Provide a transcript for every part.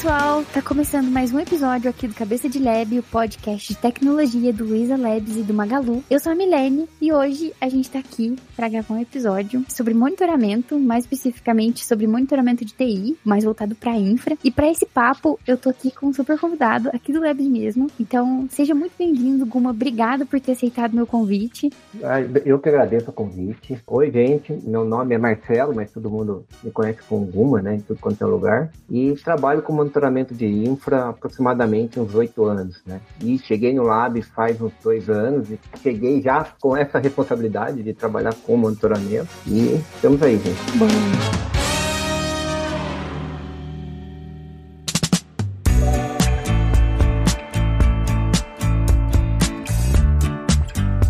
pessoal, tá começando mais um episódio aqui do Cabeça de Lab, o podcast de tecnologia do Luiza Labs e do Magalu. Eu sou a Milene e hoje a gente tá aqui para gravar um episódio sobre monitoramento, mais especificamente sobre monitoramento de TI, mais voltado para infra. E para esse papo, eu tô aqui com um super convidado aqui do Labs mesmo. Então, seja muito bem-vindo, Guma. Obrigado por ter aceitado meu convite. Eu que agradeço o convite. Oi, gente. Meu nome é Marcelo, mas todo mundo me conhece como Guma, né? Em tudo quanto é lugar. E trabalho com monitoramento de infra há aproximadamente uns oito anos, né? E cheguei no Lab faz uns dois anos e cheguei já com essa responsabilidade de trabalhar com monitoramento. E estamos aí, gente. Bom.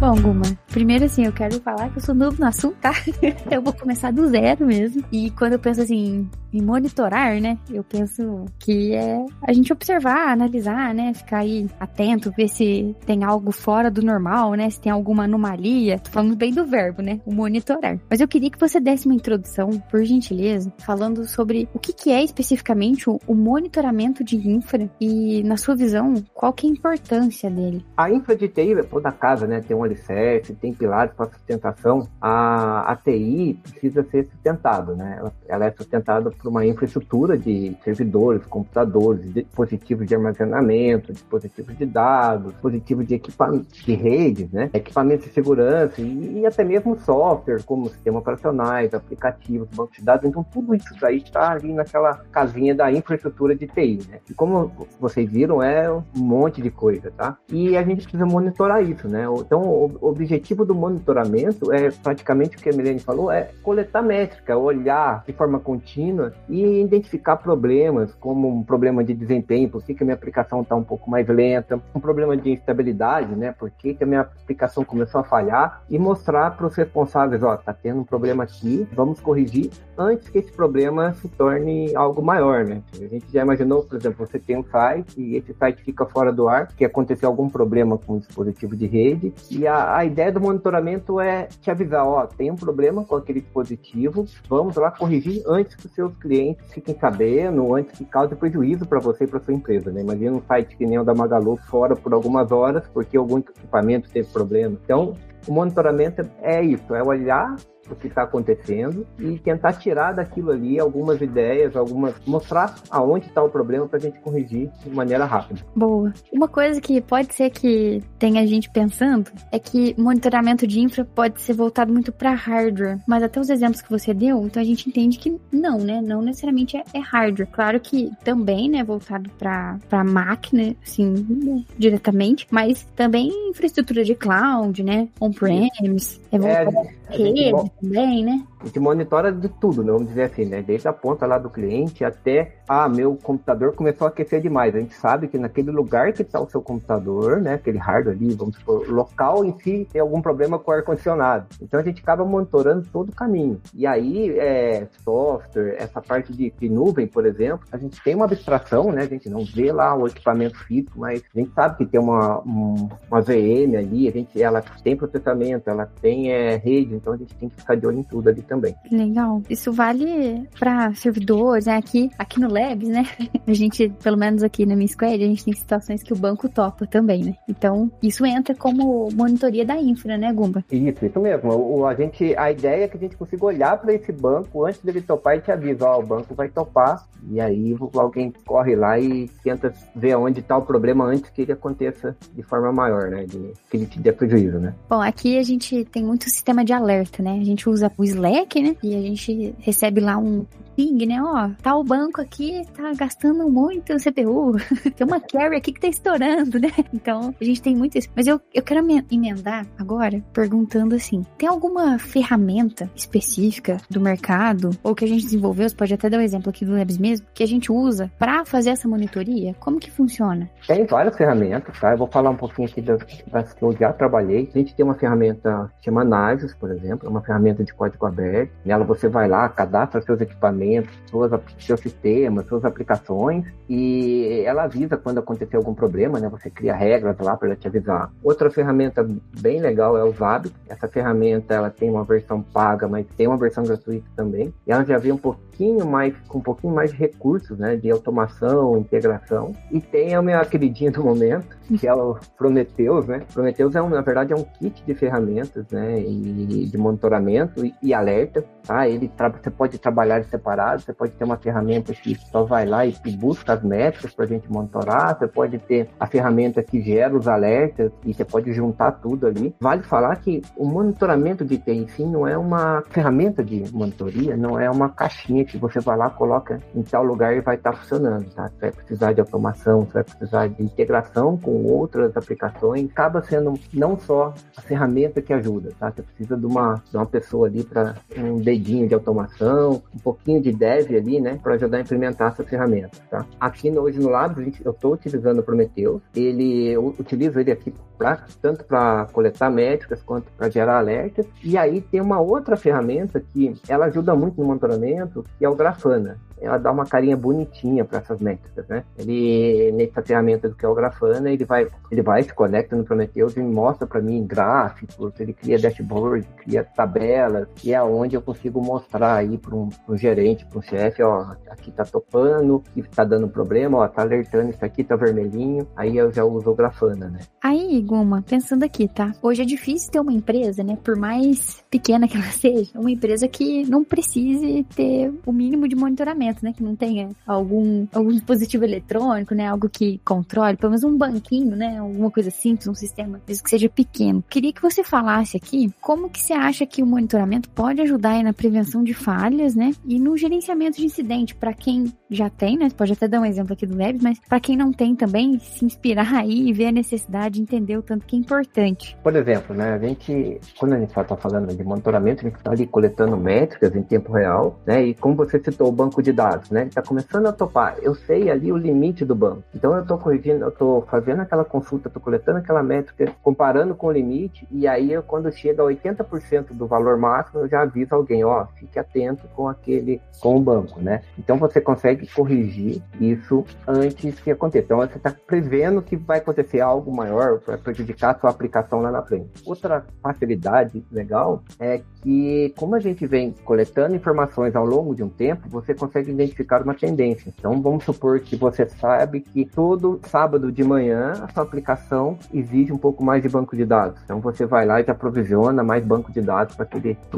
Bom, Guma, primeiro assim, eu quero falar que eu sou novo no assunto, tá? eu vou começar do zero mesmo. E quando eu penso assim, em monitorar, né? Eu penso que é a gente observar, analisar, né? Ficar aí atento, ver se tem algo fora do normal, né? Se tem alguma anomalia. Tô falando bem do verbo, né? O monitorar. Mas eu queria que você desse uma introdução, por gentileza, falando sobre o que, que é especificamente o, o monitoramento de infra e, na sua visão, qual que é a importância dele? A infra de TI, toda casa, né? Tem um alicerce, tem pilares para sustentação. A, a TI precisa ser sustentada, né? Ela, ela é sustentada por uma infraestrutura de servidores, computadores, dispositivos de armazenamento, dispositivos de dados, dispositivos de equipamento de redes, né? equipamentos de segurança e, e, até mesmo software, como sistemas operacionais, aplicativos, banco de dados. Então, tudo isso aí está ali naquela casinha da infraestrutura de TI. Né? E como vocês viram, é um monte de coisa, tá? E a gente precisa monitorar isso, né? Então, o objetivo do monitoramento é praticamente o que a Milene falou, é coletar métrica, olhar de forma contínua e identificar problemas, como um problema de desempenho, por que, que a minha aplicação está um pouco mais lenta, um problema de instabilidade, né? Por que, que a minha aplicação começou a falhar e mostrar para os responsáveis, ó, tá tendo um problema aqui, vamos corrigir antes que esse problema se torne algo maior, né? A gente já imaginou, por exemplo, você tem um site e esse site fica fora do ar, que aconteceu algum problema com o dispositivo de rede, e a, a ideia do monitoramento é te avisar, ó, tem um problema com aquele dispositivo, vamos lá corrigir antes que os seus clientes fiquem sabendo, antes que cause prejuízo para você e para sua empresa, né? Imagina um site que nem o da Magalu fora por algumas horas porque algum equipamento teve problema. Então, o monitoramento é isso, é olhar o que está acontecendo e tentar tirar daquilo ali algumas ideias, algumas mostrar aonde está o problema para a gente corrigir de maneira rápida. Boa. Uma coisa que pode ser que tenha gente pensando é que monitoramento de infra pode ser voltado muito para hardware, mas até os exemplos que você deu, então a gente entende que não, né? Não necessariamente é, é hardware. Claro que também, né, voltado para para máquina, assim, né, diretamente, mas também infraestrutura de cloud, né, on-premise, é voltado é, rede também, né? A gente monitora de tudo, né? vamos dizer assim, né? Desde a ponta lá do cliente até, ah, meu computador começou a aquecer demais. A gente sabe que naquele lugar que está o seu computador, né? Aquele hardware ali, vamos supor, local em si tem algum problema com o ar-condicionado. Então a gente acaba monitorando todo o caminho. E aí, é, software, essa parte de, de nuvem, por exemplo, a gente tem uma abstração, né? A gente não vê lá o equipamento físico, mas a gente sabe que tem uma, um, uma VM ali, a gente, ela tem processamento, ela tem é, rede, então a gente tem que ficar de olho em tudo ali também. Legal. Isso vale para servidores, né? Aqui, aqui no Labs, né? A gente, pelo menos aqui na minha squad, a gente tem situações que o banco topa também, né? Então, isso entra como monitoria da infra, né, Gumba? Isso, isso mesmo. O, a, gente, a ideia é que a gente consiga olhar para esse banco antes dele topar e te avisa, ó, o banco vai topar, e aí alguém corre lá e tenta ver onde está o problema antes que ele aconteça de forma maior, né? De, que ele te dê prejuízo, né? Bom, aqui a gente tem muito sistema de alerta, né? A gente usa o Slack, né? E a gente recebe lá um ping, né? Ó, tá o banco aqui, tá gastando muito CPU. tem uma carry aqui que tá estourando, né? Então, a gente tem muito isso. Mas eu, eu quero emendar agora perguntando assim: tem alguma ferramenta específica do mercado ou que a gente desenvolveu? Você pode até dar um exemplo aqui do Labs mesmo, que a gente usa para fazer essa monitoria? Como que funciona? Tem várias ferramentas, tá? Eu vou falar um pouquinho aqui das, das que eu já trabalhei. A gente tem uma ferramenta chamada Nagios, por exemplo, é uma ferramenta de código aberto. Nela você vai lá, cadastra seus equipamentos, suas, seus sistemas, suas aplicações e ela avisa quando acontecer algum problema, né? Você cria regras lá para te avisar. Outra ferramenta bem legal é o Zabbix. Essa ferramenta ela tem uma versão paga, mas tem uma versão gratuita também. E ela já vem um pouquinho pouquinho mais, com um pouquinho mais de recursos, né? De automação, integração. E tem a minha queridinha do momento, que é o Prometheus, né? Prometheus é um, na verdade é um kit de ferramentas, né? E de monitoramento e, e alerta, tá? Ele você pode trabalhar separado, você pode ter uma ferramenta que só vai lá e, e busca as métricas para a gente monitorar, você pode ter a ferramenta que gera os alertas e você pode juntar tudo ali. Vale falar que o monitoramento de TI sim não é uma ferramenta de monitoria, não é uma caixinha que você vai lá, coloca em tal lugar e vai estar tá funcionando, tá? Você vai precisar de automação, você vai precisar de integração com outras aplicações, acaba sendo não só a ferramenta que ajuda, tá? Você precisa de uma, de uma pessoa ali para um dedinho de automação, um pouquinho de dev ali, né, para ajudar a implementar essa ferramenta, tá? Aqui no, hoje no Labs, eu estou utilizando o Prometheus, ele, eu utilizo ele aqui pra, tanto para coletar métricas quanto para gerar alertas, e aí tem uma outra ferramenta que ela ajuda muito no monitoramento, que é o Grafana ela dá uma carinha bonitinha para essas métricas, né? Ele, nessa ferramenta do que é o Grafana, ele vai, ele vai, se conecta no Prometheus e mostra para mim gráficos, ele cria dashboard, cria tabelas, e é onde eu consigo mostrar aí para um, um, gerente, para um chefe, ó, aqui tá topando, aqui tá dando problema, ó, tá alertando isso aqui, tá vermelhinho, aí eu já uso o Grafana, né? Aí, Guma, pensando aqui, tá? Hoje é difícil ter uma empresa, né, por mais pequena que ela seja, uma empresa que não precise ter o mínimo de monitoramento né? Que não tenha algum, algum dispositivo eletrônico, né? Algo que controle, pelo menos um banquinho, né? Alguma coisa simples, um sistema, mesmo que seja pequeno. Queria que você falasse aqui como que você acha que o monitoramento pode ajudar na prevenção de falhas, né? E no gerenciamento de incidente, para quem já tem, né? Pode até dar um exemplo aqui do Labs, mas para quem não tem também, se inspirar aí e ver a necessidade, entender o tanto que é importante. Por exemplo, né? A gente, quando a gente está falando de monitoramento, a gente está ali coletando métricas em tempo real, né? E como você citou o banco de dados, né? Ele está começando a topar. Eu sei ali o limite do banco. Então eu estou corrigindo, eu estou fazendo aquela consulta, estou coletando aquela métrica, comparando com o limite, e aí eu, quando chega a 80% do valor máximo, eu já aviso alguém, ó, fique atento com aquele, com o banco, né? Então você consegue corrigir isso antes que aconteça. Então você está prevendo que vai acontecer algo maior para prejudicar a sua aplicação lá na frente. Outra facilidade legal é que, como a gente vem coletando informações ao longo de um tempo, você consegue identificar uma tendência. Então, vamos supor que você sabe que todo sábado de manhã a sua aplicação exige um pouco mais de banco de dados. Então, você vai lá e já provisiona mais banco de dados para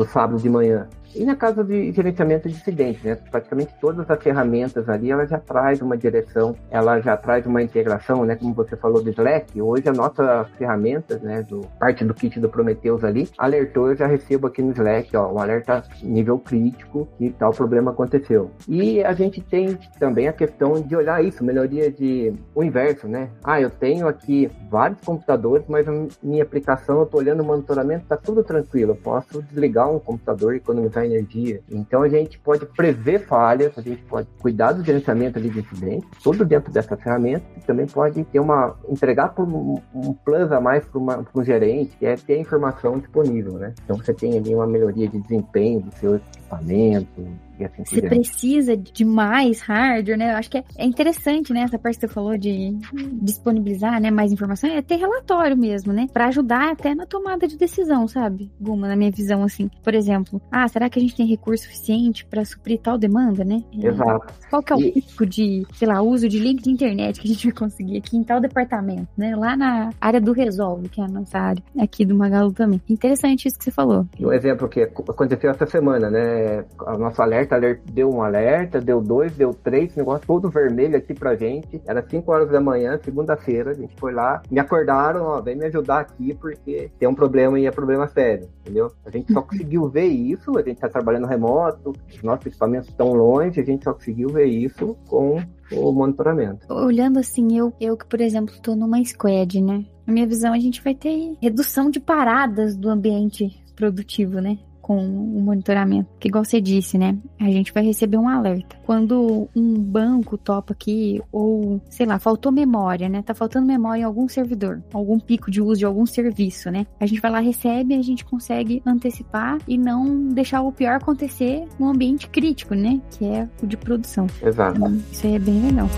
o sábado de manhã. E na casa de gerenciamento de incidentes, né? Praticamente todas as ferramentas ali, ela já traz uma direção, ela já traz uma integração, né? Como você falou do Slack, hoje a nossa ferramenta, né? Do, parte do kit do Prometheus ali, alertou, eu já recebo aqui no Slack, ó, um alerta nível crítico que tal problema aconteceu. E a gente tem também a questão de olhar isso, melhoria de o inverso, né? Ah, eu tenho aqui vários computadores, mas a minha aplicação, eu tô olhando o monitoramento, tá tudo tranquilo, eu posso desligar um computador e economizar energia. Então a gente pode prever falhas, a gente pode cuidar do gerenciamento ali de incidentes, tudo dentro dessa ferramenta, também pode ter uma entregar um, um plus a mais para um gerente, que é ter a informação disponível, né? Então você tem ali uma melhoria de desempenho do seu equipamento, e assim Você precisa de mais hardware, né? Eu acho que é, é, interessante, né? Essa parte que você falou de disponibilizar, né, mais informação, é ter relatório mesmo, né? Para ajudar até na tomada de decisão, sabe? Guma, na minha visão, assim. Por exemplo, ah, será que a gente tem recurso suficiente para suprir tal demanda, né? É, Exato. Qual que é o e... de, sei lá, uso de link de internet que a gente vai conseguir aqui em tal departamento, né? Lá na área do Resolve, que é a nossa área aqui do Magalu também. Interessante isso que você falou. Um exemplo que aconteceu essa semana, né? O nosso alerta alerta, deu um alerta, deu dois, deu três, negócio todo vermelho aqui pra gente. Era 5 horas da manhã, segunda-feira, a gente foi lá, me acordaram, ó, vem me ajudar aqui porque tem um problema e é problema sério, entendeu? A gente só conseguiu ver isso, a gente tá trabalhando remoto, os nossos equipamentos estão longe, a gente só conseguiu ver isso com o monitoramento. Olhando assim, eu, eu que, por exemplo, estou numa squad, né? Na minha visão, a gente vai ter redução de paradas do ambiente produtivo, né? Com o monitoramento. Que igual você disse, né? A gente vai receber um alerta. Quando um banco topa aqui, ou, sei lá, faltou memória, né? Tá faltando memória em algum servidor, algum pico de uso de algum serviço, né? A gente vai lá, recebe, a gente consegue antecipar e não deixar o pior acontecer no ambiente crítico, né? Que é o de produção. Exato. Então, isso aí é bem legal.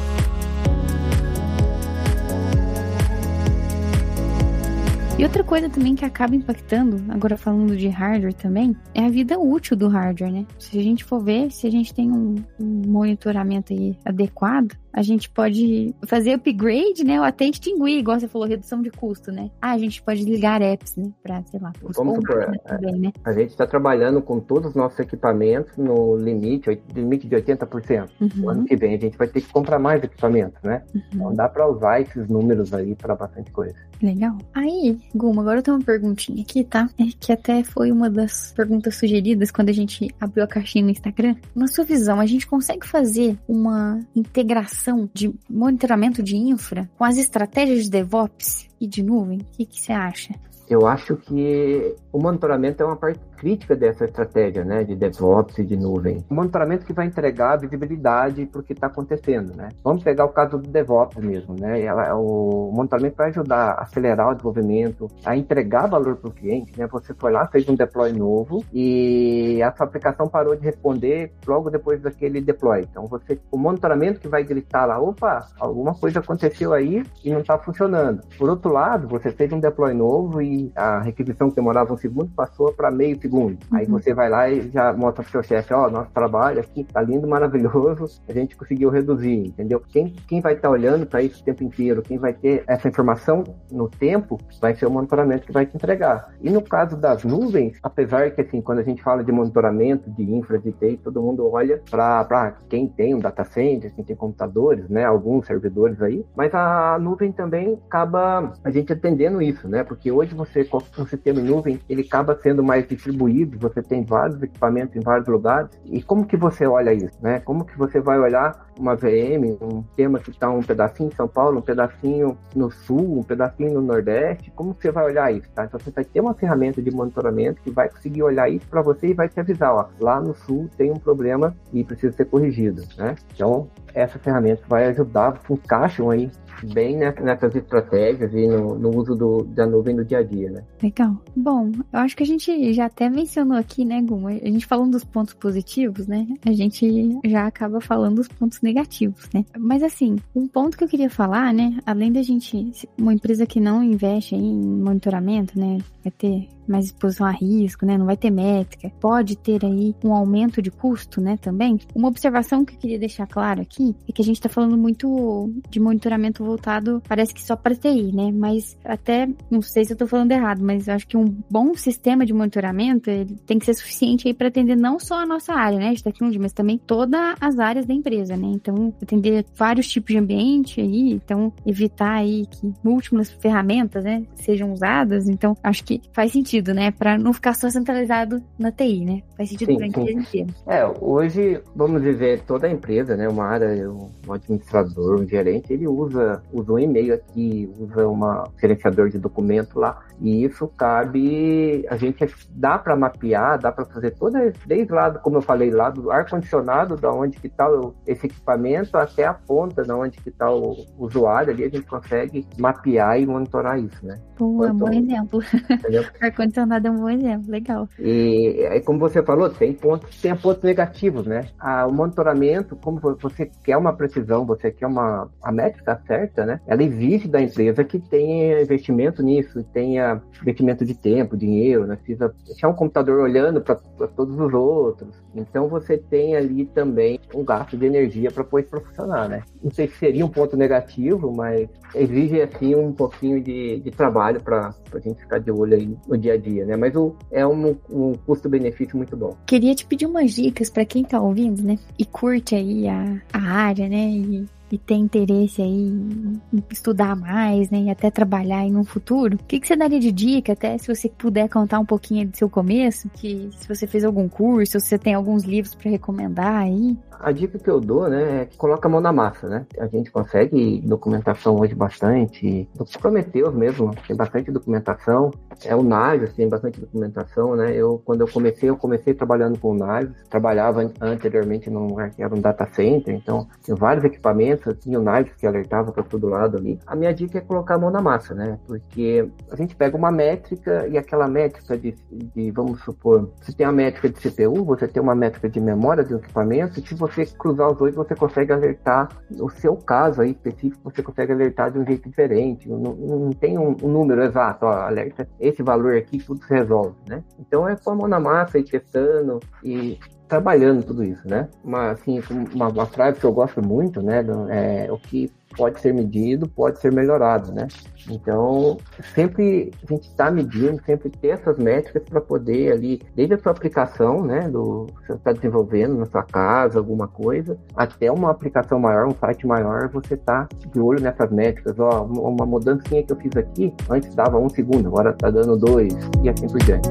E outra coisa também que acaba impactando, agora falando de hardware também, é a vida útil do hardware, né? Se a gente for ver, se a gente tem um, um monitoramento aí adequado, a gente pode fazer upgrade, né? Ou até extinguir, igual você falou, redução de custo, né? Ah, a gente pode ligar apps, né? Pra, sei lá, Vamos supor, também, né? A gente está trabalhando com todos os nossos equipamentos no limite, limite de 80%. Uhum. No ano que vem a gente vai ter que comprar mais equipamentos, né? Uhum. Então dá para usar esses números aí para bastante coisa. Legal. Aí, Guma, agora eu tenho uma perguntinha aqui, tá? É que até foi uma das perguntas sugeridas quando a gente abriu a caixinha no Instagram. Na sua visão, a gente consegue fazer uma integração de monitoramento de infra com as estratégias de DevOps e de nuvem? O que, que você acha? Eu acho que o monitoramento é uma parte crítica dessa estratégia, né, de DevOps e de nuvem. O monitoramento que vai entregar visibilidade para o que está acontecendo, né. Vamos pegar o caso do DevOps mesmo, né. Ela, o monitoramento vai ajudar a acelerar o desenvolvimento, a entregar valor para o cliente, né. Você foi lá, fez um deploy novo e a sua aplicação parou de responder logo depois daquele deploy. Então você, o monitoramento que vai gritar lá, opa, alguma coisa aconteceu aí e não está funcionando. Por outro lado, você fez um deploy novo e a requisição que demorava um segundo passou para meio segundo segundo. Uhum. Aí você vai lá e já mostra pro seu chefe, ó, oh, nosso trabalho aqui tá lindo, maravilhoso, a gente conseguiu reduzir, entendeu? Quem, quem vai estar tá olhando para isso o tempo inteiro, quem vai ter essa informação no tempo, vai ser o monitoramento que vai te entregar. E no caso das nuvens, apesar que assim, quando a gente fala de monitoramento de infra, de TI, todo mundo olha para quem tem um data center, quem tem computadores, né, alguns servidores aí, mas a nuvem também acaba a gente atendendo isso, né? Porque hoje você um sistema em nuvem, ele acaba sendo mais distribuído você tem vários equipamentos em vários lugares. E como que você olha isso, né? Como que você vai olhar uma VM, um tema que está um pedacinho em São Paulo, um pedacinho no Sul, um pedacinho no Nordeste? Como você vai olhar isso, tá? Então você vai ter uma ferramenta de monitoramento que vai conseguir olhar isso para você e vai te avisar, ó, lá no Sul tem um problema e precisa ser corrigido, né? Então essa ferramenta vai ajudar, encaixam aí bem nessas estratégias e no, no uso do, da nuvem no dia a dia, né? Legal. Bom, eu acho que a gente já até mencionou aqui, né, Guma? A gente falando dos pontos positivos, né? A gente já acaba falando dos pontos negativos, né? Mas assim, um ponto que eu queria falar, né? Além da gente, uma empresa que não investe em monitoramento, né? Vai ter mais exposição a risco, né? Não vai ter métrica. Pode ter aí um aumento de custo, né? Também. Uma observação que eu queria deixar claro aqui é que a gente está falando muito de monitoramento voltado, parece que só para TI, né? Mas até, não sei se eu estou falando errado, mas eu acho que um bom sistema de monitoramento ele tem que ser suficiente aí para atender não só a nossa área, né? De tecnologia, mas também todas as áreas da empresa, né? Então, atender vários tipos de ambiente aí, então evitar aí que múltiplas ferramentas, né, sejam usadas. Então, acho que faz sentido sentido, né? Para não ficar só centralizado na TI, né? Faz sentido para a empresa inteira. É, hoje, vamos dizer, toda a empresa, né? Uma área, um administrador, um gerente, ele usa, usa um e-mail aqui, usa um gerenciador de documento lá. E isso cabe, a gente dá para mapear, dá para fazer toda, desde lá, como eu falei, lá do ar-condicionado, da onde que está esse equipamento, até a ponta, da onde que está o usuário ali, a gente consegue mapear e monitorar isso, né? Pô, é um bom exemplo. ar-condicionado é um bom exemplo, legal. E como você falou, tem pontos, tem pontos negativos, né? Ah, o monitoramento, como você quer uma precisão, você quer uma a métrica certa, né? Ela exige da empresa que tenha investimento nisso, tenha investimento de tempo, dinheiro, né? Precisa deixar um computador olhando para todos os outros. Então você tem ali também um gasto de energia para pôr isso funcionar, né? Não sei se seria um ponto negativo, mas exige assim um pouquinho de, de trabalho para a gente ficar de olho aí no dia a dia, né? Mas o, é um, um custo-benefício muito bom. Queria te pedir umas dicas para quem está ouvindo, né? E curte aí a, a área, né? E e tem interesse aí em estudar mais, né, e até trabalhar aí no futuro, o que, que você daria de dica, até se você puder contar um pouquinho do seu começo, que se você fez algum curso, se você tem alguns livros para recomendar aí? A dica que eu dou, né, é que coloca a mão na massa, né? A gente consegue documentação hoje bastante, o Prometheus mesmo, tem bastante documentação, é o Nagios tem bastante documentação, né? Eu, quando eu comecei, eu comecei trabalhando com o Nagios, trabalhava anteriormente num era um data center, então tinha vários equipamentos, essas milionárias que alertavam para todo lado ali, a minha dica é colocar a mão na massa, né? Porque a gente pega uma métrica e aquela métrica de, de vamos supor, você tem a métrica de CPU, você tem uma métrica de memória do equipamento, e se você cruzar os dois, você consegue alertar o seu caso aí específico, você consegue alertar de um jeito diferente. Não, não tem um, um, número exato, ó, alerta esse valor aqui, tudo se resolve, né? Então é pôr a mão na massa e testando e trabalhando tudo isso, né? Uma, assim, uma, uma frase que eu gosto muito, né? É, o que pode ser medido, pode ser melhorado, né? Então, sempre a gente está medindo, sempre ter essas métricas para poder ali, desde a sua aplicação, né, do você está desenvolvendo na sua casa, alguma coisa, até uma aplicação maior, um site maior, você está de olho nessas métricas. Ó, uma mudancinha que eu fiz aqui, antes dava um segundo, agora está dando dois, e assim por diante.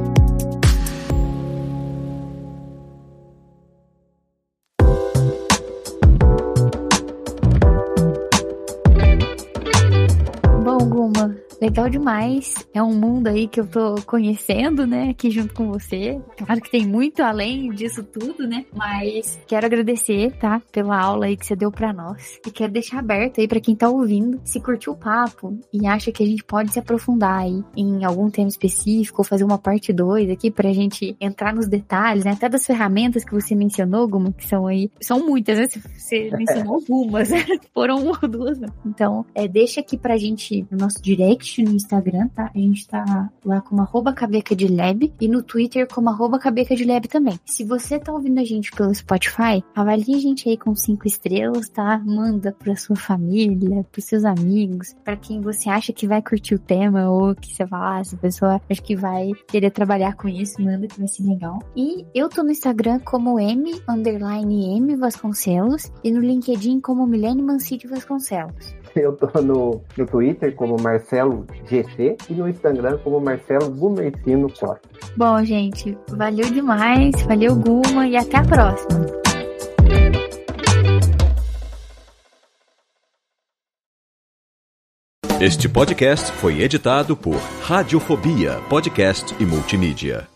Legal demais. É um mundo aí que eu tô conhecendo, né, aqui junto com você. Claro que tem muito além disso tudo, né? Mas quero agradecer, tá, pela aula aí que você deu para nós. E quero deixar aberto aí para quem tá ouvindo, se curtiu o papo e acha que a gente pode se aprofundar aí em algum tema específico ou fazer uma parte 2 aqui pra gente entrar nos detalhes, né? Até das ferramentas que você mencionou, Guma, que são aí, são muitas, né? Você mencionou algumas, né? Foram uma ou duas, né? Então, é, deixa aqui pra gente no nosso direct no Instagram, tá? A gente tá lá como arroba cabeca de lab e no Twitter como arroba cabeca de lab também. Se você tá ouvindo a gente pelo Spotify, avalie a gente aí com cinco estrelas, tá? Manda pra sua família, pros seus amigos, para quem você acha que vai curtir o tema ou que você fala, ah, essa pessoa acho que vai querer trabalhar com isso, manda que vai ser legal. E eu tô no Instagram como M, underline M Vasconcelos e no LinkedIn como Milene Mancini Vasconcelos. Eu tô no, no Twitter como Marcelo GC e no Instagram como Marcelo Gumercino Costa. Bom, gente, valeu demais, valeu Guma e até a próxima. Este podcast foi editado por Radiofobia, podcast e multimídia.